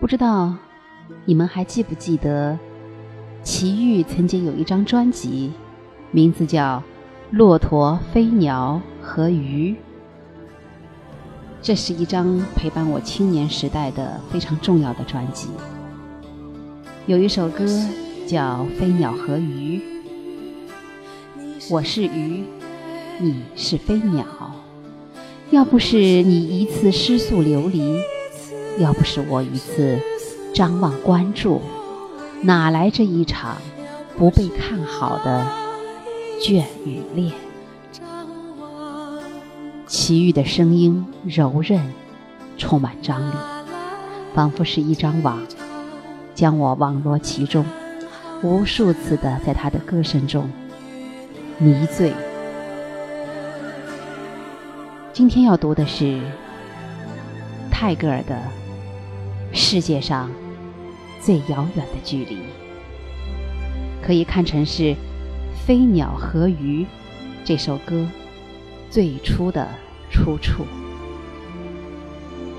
不知道你们还记不记得，齐豫曾经有一张专辑，名字叫《骆驼、飞鸟和鱼》。这是一张陪伴我青年时代的非常重要的专辑。有一首歌叫《飞鸟和鱼》，我是鱼，你是飞鸟。要不是你一次失速流离，要不是我一次张望关注，哪来这一场不被看好的倦与恋？齐豫的声音柔韧，充满张力，仿佛是一张网，将我网罗其中，无数次的在他的歌声中迷醉。今天要读的是泰戈尔的《世界上最遥远的距离》，可以看成是《飞鸟和鱼》这首歌最初的出处。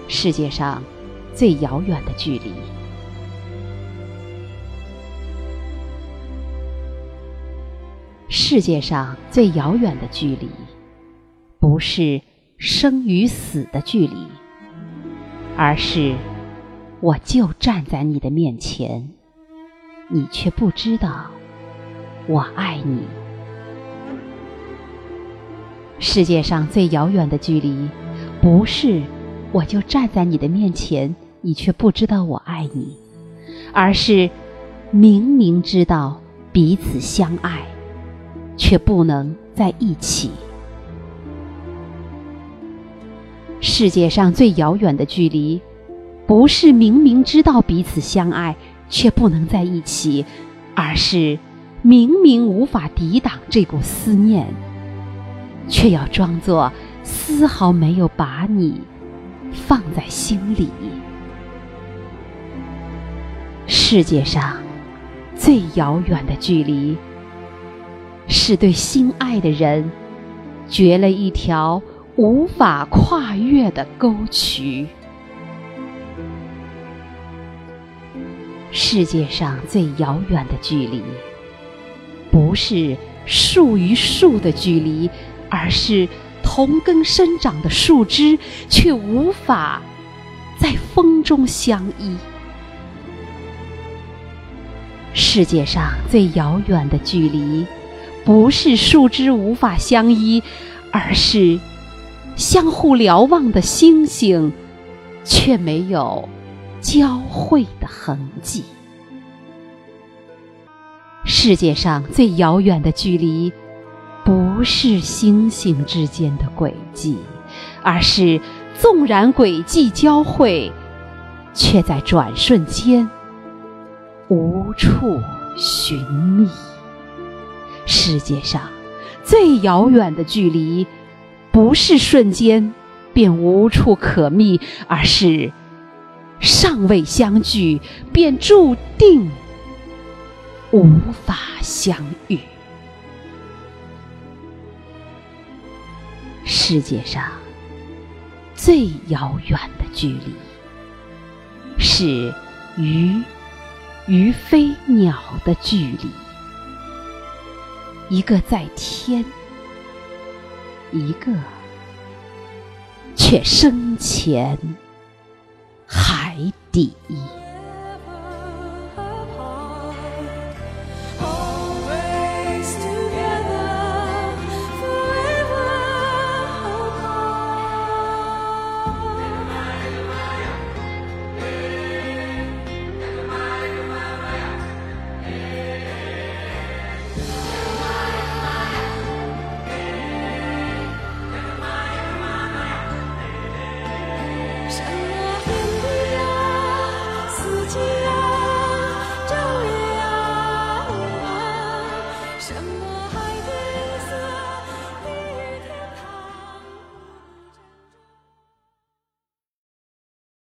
世界上最遥远的距离，世界上最遥远的距离，不是。生与死的距离，而是我就站在你的面前，你却不知道我爱你。世界上最遥远的距离，不是我就站在你的面前，你却不知道我爱你，而是明明知道彼此相爱，却不能在一起。世界上最遥远的距离，不是明明知道彼此相爱却不能在一起，而是明明无法抵挡这股思念，却要装作丝毫没有把你放在心里。世界上最遥远的距离，是对心爱的人掘了一条。无法跨越的沟渠。世界上最遥远的距离，不是树与树的距离，而是同根生长的树枝却无法在风中相依。世界上最遥远的距离，不是树枝无法相依，而是。相互瞭望的星星，却没有交汇的痕迹。世界上最遥远的距离，不是星星之间的轨迹，而是纵然轨迹交汇，却在转瞬间无处寻觅。世界上最遥远的距离。不是瞬间便无处可觅，而是尚未相聚便注定无法相遇。世界上最遥远的距离，是鱼与飞鸟的距离，一个在天。一个却生前海底。